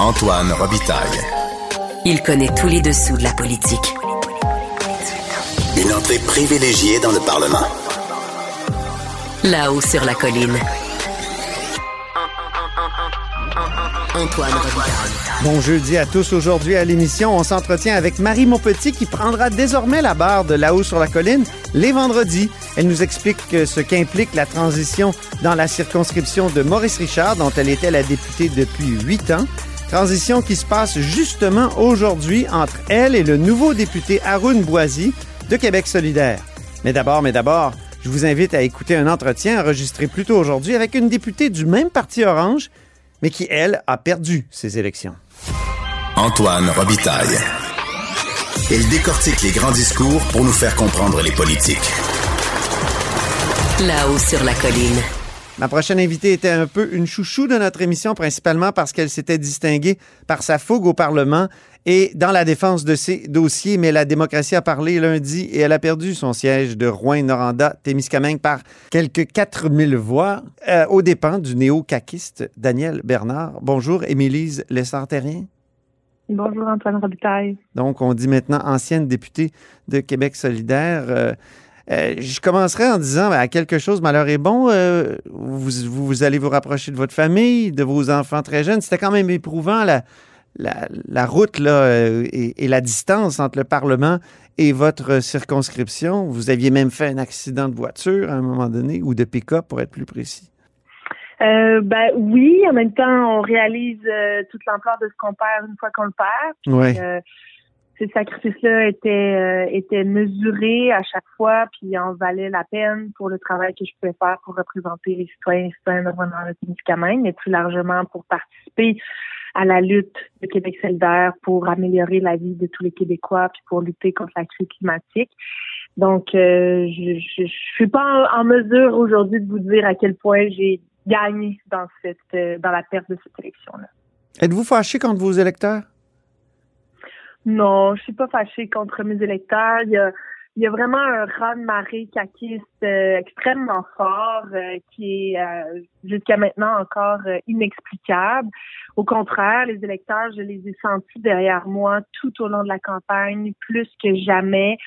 Antoine Robitaille. Il connaît tous les dessous de la politique. Une entrée privilégiée dans le Parlement. Là-haut sur la colline. Antoine Robitaille. Bon jeudi à tous. Aujourd'hui à l'émission, on s'entretient avec Marie Montpetit qui prendra désormais la barre de là-haut sur la colline les vendredis. Elle nous explique ce qu'implique la transition dans la circonscription de Maurice Richard, dont elle était la députée depuis huit ans. Transition qui se passe justement aujourd'hui entre elle et le nouveau député Haroun Boisy de Québec solidaire. Mais d'abord, mais d'abord, je vous invite à écouter un entretien enregistré plus tôt aujourd'hui avec une députée du même parti Orange, mais qui, elle, a perdu ses élections. Antoine Robitaille. Il décortique les grands discours pour nous faire comprendre les politiques. Là-haut sur la colline. Ma prochaine invitée était un peu une chouchou de notre émission, principalement parce qu'elle s'était distinguée par sa fougue au Parlement et dans la défense de ses dossiers. Mais la démocratie a parlé lundi et elle a perdu son siège de Rouen-Noranda-Témiscamingue par quelques 4000 voix euh, aux dépens du néo-caquiste Daniel Bernard. Bonjour, Émilise Lessard-Terrien. Bonjour Antoine Robitaille. Donc, on dit maintenant ancienne députée de Québec solidaire. Euh, euh, je commencerai en disant ben, à quelque chose malheur est bon. Euh, vous, vous, allez vous rapprocher de votre famille, de vos enfants très jeunes. C'était quand même éprouvant la, la, la route là, euh, et, et, la distance entre le Parlement et votre circonscription. Vous aviez même fait un accident de voiture à un moment donné ou de pick-up pour être plus précis. Euh, ben oui, en même temps, on réalise toute l'ampleur de ce qu'on perd une fois qu'on le perd. Puis, ouais ces sacrifices-là étaient euh, étaient mesurés à chaque fois, puis en valait la peine pour le travail que je pouvais faire pour représenter les citoyens et citoyennes de Témiscamingue, mais plus largement pour participer à la lutte de Québec solidaire pour améliorer la vie de tous les Québécois, puis pour lutter contre la crise climatique. Donc, euh, je, je, suis pas en, mesure aujourd'hui de vous dire à quel point j'ai gagné dans cette euh, dans la perte de cette élection-là. Êtes-vous fâché contre vos électeurs? Non, je suis pas fâchée contre mes électeurs. Il y a, il y a vraiment un raz de marée caquiste euh, extrêmement fort euh, qui est euh, jusqu'à maintenant encore inexplicable. Au contraire, les électeurs, je les ai sentis derrière moi tout au long de la campagne, plus que jamais.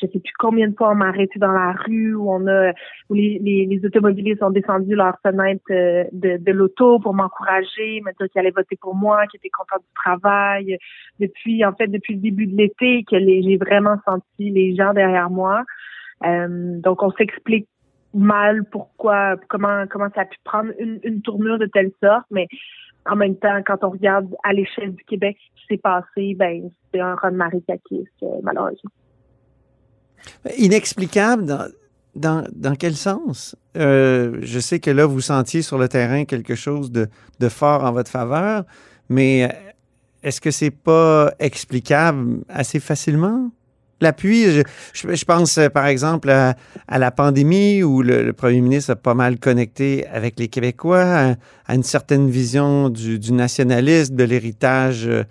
Je sais plus combien de fois on m'a arrêté dans la rue, où on a, où les, les, automobilistes ont descendu leur fenêtre de, de l'auto pour m'encourager, me dire qu'ils allaient voter pour moi, qu'ils étaient contents du travail. Depuis, en fait, depuis le début de l'été, que j'ai vraiment senti les gens derrière moi. Euh, donc, on s'explique mal pourquoi, comment, comment ça a pu prendre une, une tournure de telle sorte, mais en même temps, quand on regarde à l'échelle du Québec ce qui s'est passé, ben c'est un run Marie euh, malheureusement. Inexplicable dans, dans, dans quel sens? Euh, je sais que là, vous sentiez sur le terrain quelque chose de, de fort en votre faveur, mais est-ce que c'est pas explicable assez facilement? L'appui, je, je, pense euh, par exemple à, la pandémie où le, premier ministre a pas mal connecté avec les Québécois, à, une certaine vision du, du nationalisme, de l'héritage euh,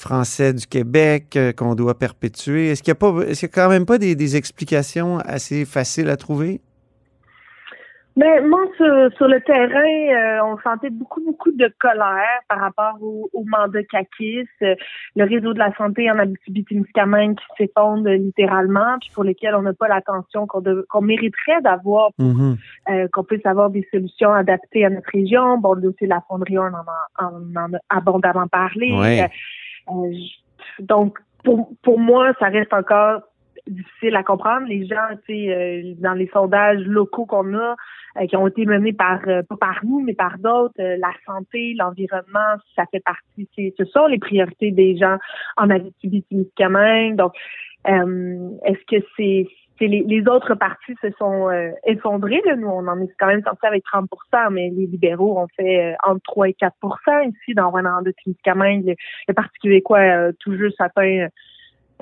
français du Québec euh, qu'on doit perpétuer. Est-ce qu'il n'y a, pas, y a quand même pas des, des explications assez faciles à trouver? Mais moi, sur, le terrain, euh, on sentait beaucoup, beaucoup de colère par rapport au, mandat CACIS, euh, le réseau de la santé en Abitibi-Témiscamingue qui s'effondre littéralement, puis pour lesquels on n'a pas l'attention qu'on, mériterait d'avoir pour mm-hmm. euh, qu'on puisse avoir des solutions adaptées à notre région. Bon, le dossier de la fonderie, on en a, on en a abondamment parlé. Donc, pour, pour moi, ça reste encore difficile à comprendre. Les gens, tu sais, euh, dans les sondages locaux qu'on a, euh, qui ont été menés par euh, pas par nous, mais par d'autres, la santé, l'environnement, ça fait partie. Ce sont les priorités des gens en Abitibi-Témiscamingue. Donc, est-ce que c'est les, les, autres partis se sont effondrés. Là. Nous, on en est quand même sorti avec 30% mais les libéraux ont fait entre 3 et 4% ici dans Rwanda de Témiscamingue. Le, le Parti québécois tout juste atteint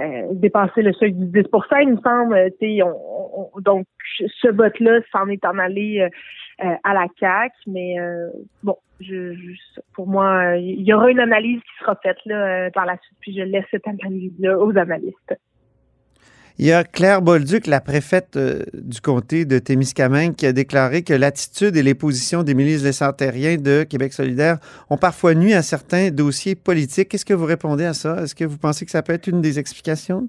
euh, dépasser le seuil du 10% il me semble. On, donc, ce vote-là s'en est en allé euh, euh, à la CAQ, mais bon, je, pour moi, il y aura une analyse qui sera faite là, par la suite, puis je laisse cette analyse-là aux analystes. Il y a Claire Bolduc, la préfète euh, du comté de Témiscamingue, qui a déclaré que l'attitude et les positions des milices des de Québec solidaire ont parfois nuit à certains dossiers politiques. Qu'est-ce que vous répondez à ça? Est-ce que vous pensez que ça peut être une des explications?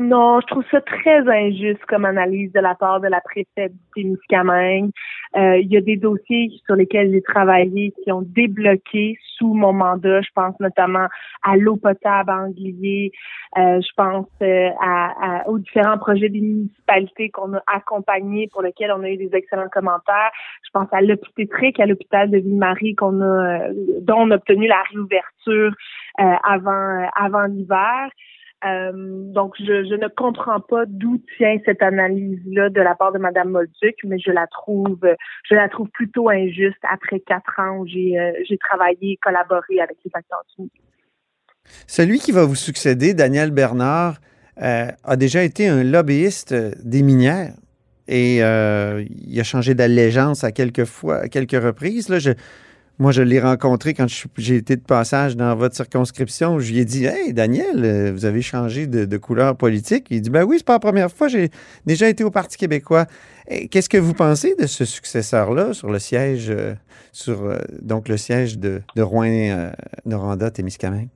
Non, je trouve ça très injuste comme analyse de la part de la préfète du Témiscamingue. Euh, il y a des dossiers sur lesquels j'ai travaillé qui ont débloqué sous mon mandat. Je pense notamment à l'eau potable à Anglier. Euh, je pense euh, à, aux différents projets des municipalités qu'on a accompagnés pour lesquels on a eu des excellents commentaires. Je pense à l'hôpital à l'hôpital de Ville-Marie qu'on a, dont on a obtenu la réouverture avant avant l'hiver. Euh, donc, je, je, ne comprends pas d'où tient cette analyse-là de la part de Mme Molduc, mais je la trouve, je la trouve plutôt injuste après quatre ans où j'ai, euh, j'ai travaillé collaboré avec les du Celui qui va vous succéder, Daniel Bernard, euh, a déjà été un lobbyiste des minières et il a changé d'allégeance à quelques fois, à quelques reprises. Là, je, moi, je l'ai rencontré quand j'ai été de passage dans votre circonscription. Je lui ai dit Hey, Daniel, euh, vous avez changé de, couleur politique. Il dit Ben oui, c'est pas la première fois. J'ai déjà été au Parti québécois. Qu'est-ce que vous pensez de ce successeur-là sur le siège, euh, sur euh, donc le siège de, de Rouen-Noranda-Témiscamingue?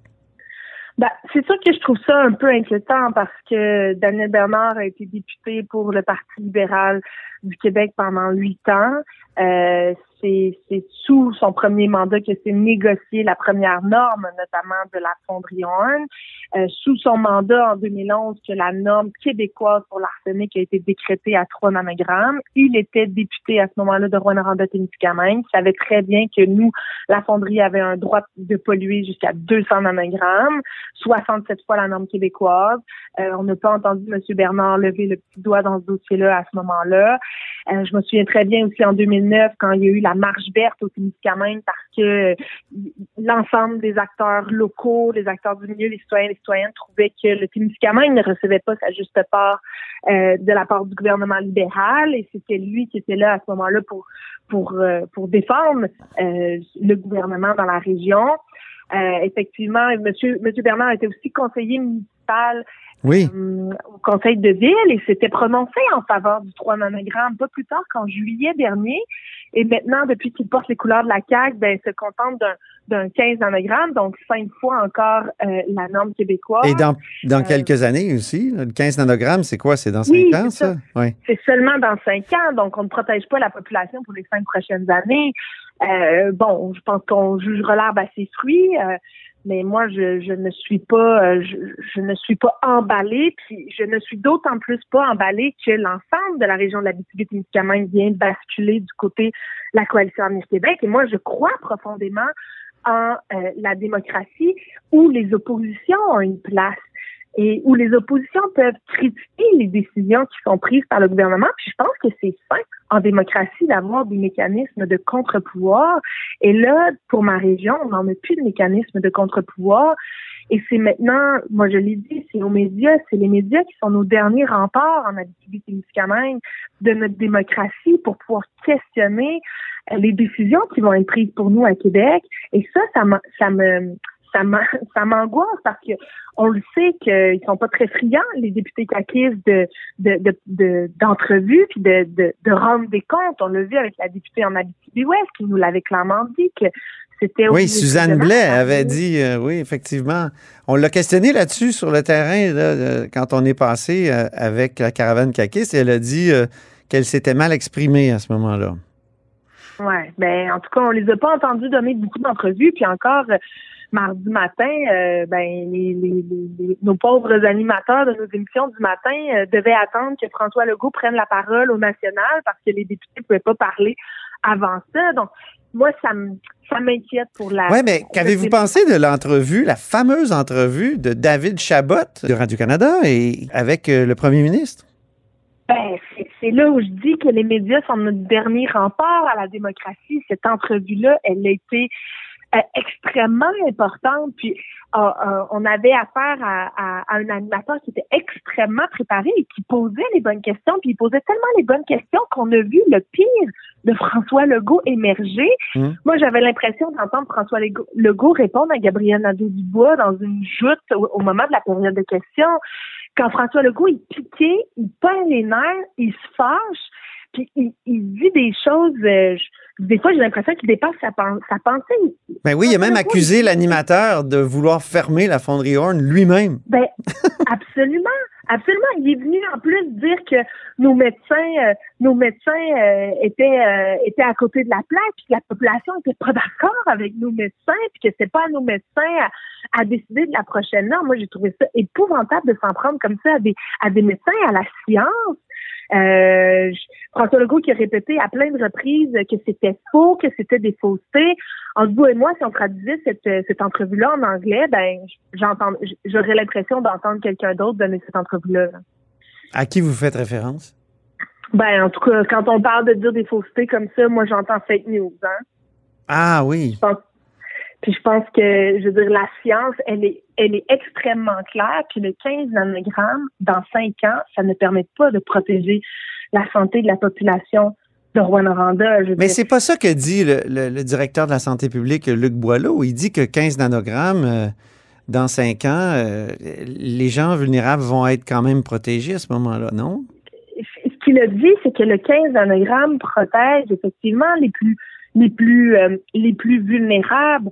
Ben, c'est sûr que je trouve ça un peu inquiétant parce que Daniel Bernard a été député pour le Parti libéral du Québec pendant huit ans. C'est sous son premier mandat que s'est négocié la première norme, notamment de la fonderie 1. Euh, sous son mandat en 2011, que la norme québécoise pour l'arsenic a été décrétée à 3 nanogrammes. Il était député à ce moment-là de Rwanda-Témiscamingue. Il savait très bien que nous, la fonderie avait un droit de polluer jusqu'à 200 nanogrammes, 67 fois la norme québécoise. Euh, on n'a pas entendu M. Bernard lever le petit doigt dans ce dossier-là à ce moment-là. Euh, je me souviens très bien aussi en 2009 quand il y a eu la marche verte au Témiscamingue parce que l'ensemble des acteurs locaux, les acteurs du milieu, les citoyens, les citoyennes trouvaient que le Témiscamingue ne recevait pas sa juste part euh, de la part du gouvernement libéral et c'était lui qui était là à ce moment-là pour pour euh, pour défendre le gouvernement dans la région. effectivement, Monsieur Monsieur Bernard était aussi conseiller municipal oui. Euh, au conseil de ville et s'était prononcé en faveur du 3 nanogrammes pas plus tard qu'en juillet dernier. Et maintenant, depuis qu'il porte les couleurs de la CAQ, ben, se contente d'un 15 nanogrammes, donc cinq fois encore euh, la norme québécoise. Et dans, dans euh, quelques années aussi, le 15 nanogrammes, c'est quoi? C'est dans cinq ans, ça? Oui. C'est seulement dans cinq ans, donc on ne protège pas la population pour les cinq prochaines années. bon, je pense qu'on jugera l'herbe à ses fruits mais moi je, je ne suis pas euh, je, je, ne suis pas emballée puis je ne suis d'autant plus pas emballée que l'ensemble de la région de la témiscamingue vient basculer du côté de la coalition Avenir Québec. Et moi je crois profondément en euh, la démocratie où les oppositions ont une place et où les oppositions peuvent critiquer les décisions qui sont prises par le gouvernement. Puis je pense que c'est sain en démocratie d'avoir des mécanismes de contre-pouvoir. Et là, pour ma région, on n'en a plus de mécanismes de contre-pouvoir. Et c'est maintenant, moi je l'ai dit, c'est aux médias, c'est les médias qui sont nos derniers remparts en Abitibi-Témiscamingue de notre démocratie pour pouvoir questionner les décisions qui vont être prises pour nous à Québec. Et ça, ça ça me ça m'angoisse parce que on le sait qu'ils sont pas très friands, les députés caquistes, de, d'entrevues de, puis de, de, de rendre des comptes. On l'a vu avec la députée en Abitibi-Ouest qui nous l'avait clairement dit que c'était... Oui, Suzanne Blais avait dit, euh, oui, effectivement. On l'a questionné là-dessus sur le terrain là, quand on est passé euh, avec la caravane caquiste et elle a dit euh, qu'elle s'était mal exprimée à ce moment-là. Oui, ben en tout cas, on les a pas entendus donner beaucoup d'entrevues, puis encore mardi matin, euh, ben nos pauvres animateurs de nos émissions du matin euh, devaient attendre que François Legault prenne la parole au national parce que les députés ne pouvaient pas parler avant ça. Donc, moi, ça ça m'inquiète pour la. Oui, mais qu'avez-vous pensé de l'entrevue, la fameuse entrevue de David Chabot de Radio-Canada et avec euh, le premier ministre? Ben, c'est là où je dis que les médias sont notre dernier rempart à la démocratie. Cette entrevue-là, elle a été euh, extrêmement importante. Puis euh, euh, on avait affaire à, un animateur qui était extrêmement préparé et qui posait les bonnes questions. Puis il posait tellement les bonnes questions qu'on a vu le pire de François Legault émerger. Mmh. Moi, j'avais l'impression d'entendre François Legault répondre à Gabriel Nadeau-Dubois dans une joute au, moment de la période de questions. quand François Legault est piqué, il peint les nerfs, il se fâche, puis il, dit des choses. Euh, des fois, j'ai l'impression qu'il dépasse sa, sa, pensée. Ben oui, il a même accusé l'animateur de vouloir fermer la fonderie Horn lui-même. Ben absolument. Absolument. Il est venu en plus dire que nos médecins, euh, nos médecins euh, étaient euh, étaient à côté de la plaque, puis que la population était pas d'accord avec nos médecins, puis que c'est pas à nos médecins à, décider de la prochaine norme. Moi, j'ai trouvé ça épouvantable de s'en prendre comme ça à des à des médecins, à la science. Euh, François Legault qui a répété à plein de reprises que c'était faux, que c'était des faussetés. Entre vous et moi, si on traduisait cette, cette entrevue-là en anglais, ben j'entends, j'aurais l'impression d'entendre quelqu'un d'autre donner cette entrevue-là. À qui vous faites référence? Ben, en tout cas, quand on parle de dire des faussetés comme ça, moi j'entends fake news, hein. Ah oui. Puis je pense que, je veux dire, la science, elle est, elle est extrêmement claire. Puis le 15 nanogrammes, dans 5 ans, ça ne permet pas de protéger la santé de la population de Rouen-Noranda. Mais c'est pas ça que dit le, directeur de la santé publique, Luc Boileau. Il dit que 15 nanogrammes, euh, dans 5 ans, euh, les gens vulnérables vont être quand même protégés à ce moment-là, non? Ce qu'il a dit, c'est que le 15 nanogrammes protège effectivement les plus les plus euh, les plus vulnérables.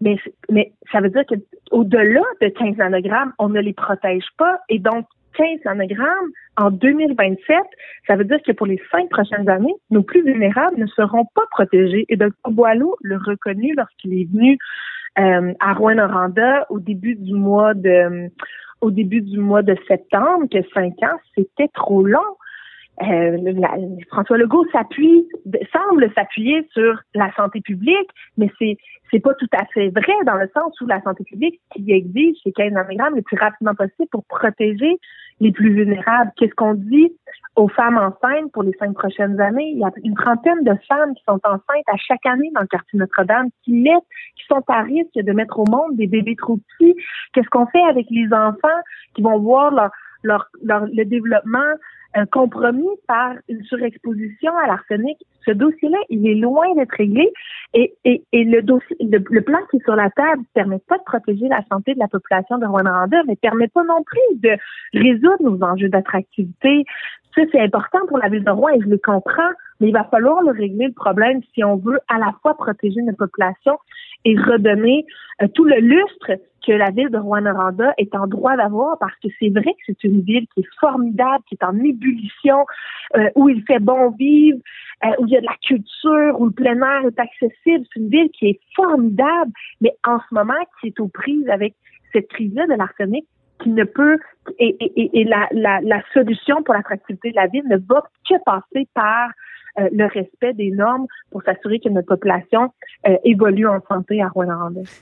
Mais, mais ça veut dire qu'au-delà de 15 nanogrammes, on ne les protège pas. Et donc, 15 nanogrammes en 2027, ça veut dire que pour les cinq prochaines années, nos plus vulnérables ne seront pas protégés. Et Dr. Boileau l'a reconnu lorsqu'il est venu euh, à Rouen-Noranda au début du mois de au début du mois de septembre que cinq ans, c'était trop long. Euh, François Legault s'appuie, semble s'appuyer sur la santé publique, mais c'est c'est pas tout à fait vrai dans le sens où la santé publique qui exige ces 15 nanogrammes le plus rapidement possible pour protéger les plus vulnérables. Qu'est-ce qu'on dit aux femmes enceintes pour les cinq prochaines années? Il y a une trentaine de femmes qui sont enceintes à chaque année dans le quartier Notre-Dame, qui mettent, qui sont à risque de mettre au monde des bébés trop petits. Qu'est-ce qu'on fait avec les enfants qui vont voir leur, leur, leur le développement un compromis par une surexposition à l'arsenic. Ce dossier-là, il est loin d'être réglé et, et, et le, plan qui est sur la table ne permet pas de protéger la santé de la population de Rwanda, mais permet pas non plus de résoudre nos enjeux d'attractivité. Ça, c'est important pour la ville de Rouen et je le comprends, mais il va falloir le régler le problème si on veut à la fois protéger notre population et redonner euh, tout le lustre que la ville de Rouen-Noranda est en droit d'avoir parce que c'est vrai que c'est une ville qui est formidable, qui est en ébullition, euh, où il fait bon vivre, euh, où il y a de la culture, où le plein air est accessible. C'est une ville qui est formidable, mais en ce moment qui est aux prises avec cette crise-là de l'arsenic qui ne peut et, et, et la, la, la solution pour l'attractivité de la ville ne va que passer par euh, le respect des normes pour s'assurer que notre population euh, évolue en santé à rouen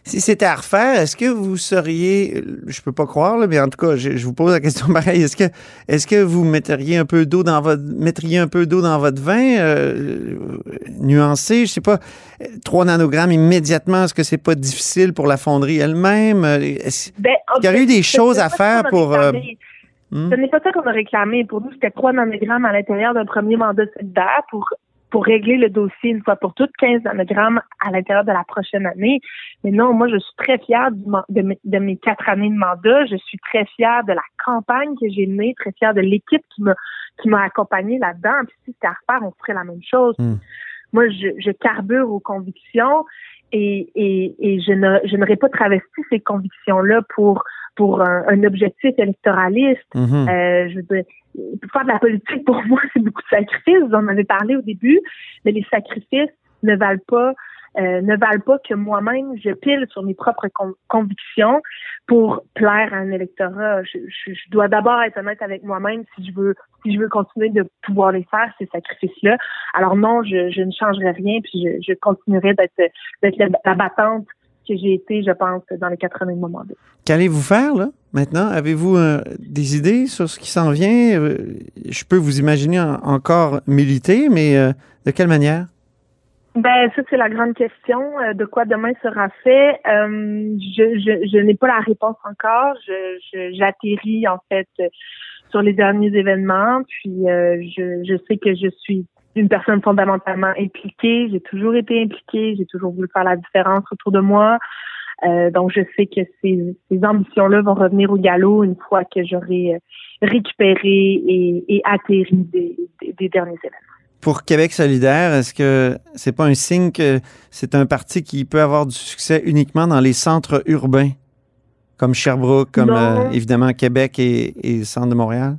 Si c'était à refaire, est-ce que vous seriez, je peux pas croire, mais en tout cas, je, vous pose la question pareil, est-ce que, est-ce que vous metteriez un peu d'eau dans votre, mettriez un peu d'eau dans votre vin, euh, nuancé, je sais pas, 3 nanogrammes immédiatement, est-ce que c'est pas difficile pour la fonderie elle-même? Est-ce ben, qu'il y aurait eu des choses à faire pour... Hmm. Ce n'est pas ça qu'on a réclamé. Pour nous, c'était 3 nanogrammes à l'intérieur d'un premier mandat solidaire pour pour régler le dossier une fois pour toutes, 15 nanogrammes à l'intérieur de la prochaine année. Mais non, moi, je suis très fière du, de, de, mes quatre années de mandat. Je suis très fière de la campagne que j'ai menée, très fière de l'équipe qui m'a qui m'a accompagnée là-dedans. Puis si c'était à refaire, on ferait la même chose. Hmm. Moi, je, je carbure aux convictions et, et, et je, n'aurais pas travesti ces convictions-là pour pour un, objectif électoraliste. Mhm. euh, je veux dire, faire de la politique, pour moi, c'est beaucoup de sacrifices. Vous en avez parlé au début, mais les sacrifices ne valent pas euh, ne valent pas que moi-même je pile sur mes propres convictions pour plaire à un électorat. Je, je, dois d'abord être honnête avec moi-même si je veux si je veux continuer de pouvoir les faire ces sacrifices-là. Alors non, je, je ne changerai rien puis je, continuerai d'être d'être la battante que j'ai été, je pense, dans les quatre années de mon mandat. Qu'allez-vous faire, là, maintenant? Avez-vous euh, des idées sur ce qui s'en vient? Euh, je peux vous imaginer encore militer, mais euh, de quelle manière? Ben, ça, c'est la grande question. de quoi demain sera fait? je, je, je n'ai pas la réponse encore. Je, j'atterris, en fait, sur les derniers événements. Puis, je, je sais que je suis une personne fondamentalement impliquée. J'ai toujours été impliquée. J'ai toujours voulu faire la différence autour de moi. Euh, donc, je sais que ces, ces ambitions-là vont revenir au galop une fois que j'aurai récupéré et, et atterri des, des, derniers événements. Pour Québec solidaire, est-ce que c'est pas un signe que c'est un parti qui peut avoir du succès uniquement dans les centres urbains, comme Sherbrooke, comme évidemment Québec et, et le centre de Montréal?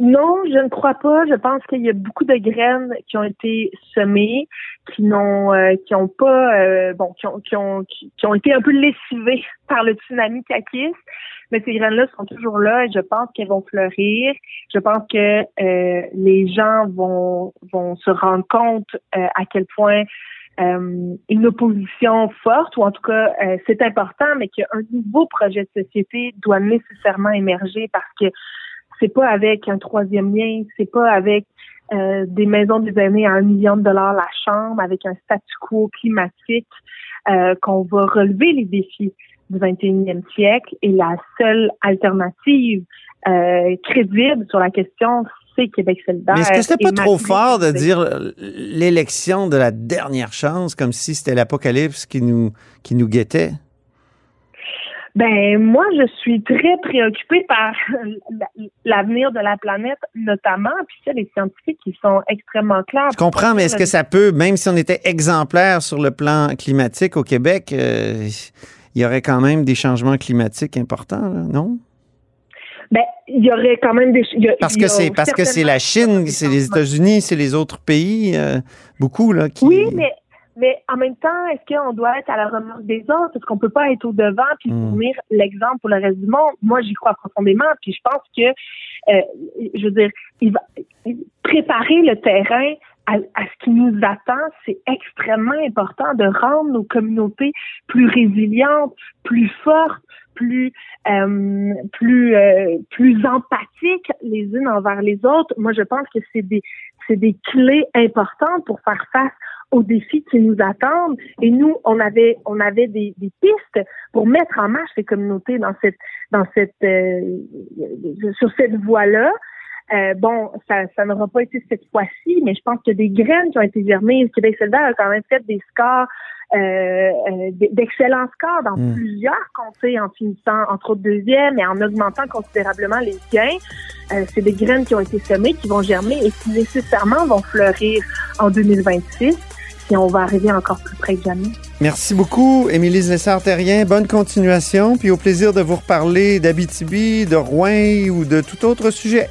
Non, je ne crois pas. Je pense qu'il y a beaucoup de graines qui ont été semées, qui n'ont, euh, qui ont pas, euh, bon, qui ont, qui ont, qui ont été un peu lessivées par le tsunami Kakis. Mais ces graines-là sont toujours là et je pense qu'elles vont fleurir. Je pense que euh, les gens vont, vont se rendre compte à quel point une opposition forte, ou en tout cas c'est important, mais qu'un nouveau projet de société doit nécessairement émerger parce que c'est pas avec un troisième lien, c'est pas avec euh, des maisons des années à un million de dollars la chambre, avec un statu quo climatique euh, qu'on va relever les défis du 21e siècle. Et la seule alternative euh, crédible sur la question, c'est Québec solidaire. Mais est-ce que c'était pas trop fort de dire l'élection de la dernière chance comme si c'était l'apocalypse qui nous, qui nous guettait? Ben moi, je suis très préoccupée par l'avenir de la planète, notamment. Puis ça, les scientifiques, qui sont extrêmement clairs. Je comprends, mais est-ce que ça peut, même si on était exemplaire sur le plan climatique au Québec, euh, il y aurait quand même des changements climatiques importants, non? Ben, il y aurait quand même des. parce que c'est parce que c'est la Chine, c'est les États-Unis, c'est les autres pays, euh, beaucoup là qui. Oui, mais mais en même temps, est-ce qu'on doit être à la remorque des autres? Est-ce qu'on peut pas être au devant puis hmm. fournir l'exemple pour le reste du monde? Moi, j'y crois profondément. Puis je pense que, euh, je veux dire, il va préparer le terrain à, ce qui nous attend, c'est extrêmement important de rendre nos communautés plus résilientes, plus fortes, plus euh, plus euh, plus empathiques les unes envers les autres. Moi, je pense que c'est des c'est des clés importantes pour faire face aux défis qui nous attendent. Et nous, on avait, on avait des, des pistes pour mettre en marche ces communautés dans cette, dans cette, euh, sur cette voie-là. Euh, bon, ça, ça n'aura pas été cette fois-ci, mais je pense que des graines qui ont été germées. Le Québec solidaire a quand même fait des scores, euh, euh d'excellents scores dans hmm. plusieurs comtés en finissant entre autres deuxième et en augmentant considérablement les gains. Euh, c'est des graines qui ont été semées, qui vont germer et qui nécessairement vont fleurir en 2026 si on va arriver encore plus près que jamais. Merci beaucoup, Émilie Lessard-Terrien. Bonne continuation, puis au plaisir de vous reparler d'Abitibi, de Rouen ou de tout autre sujet.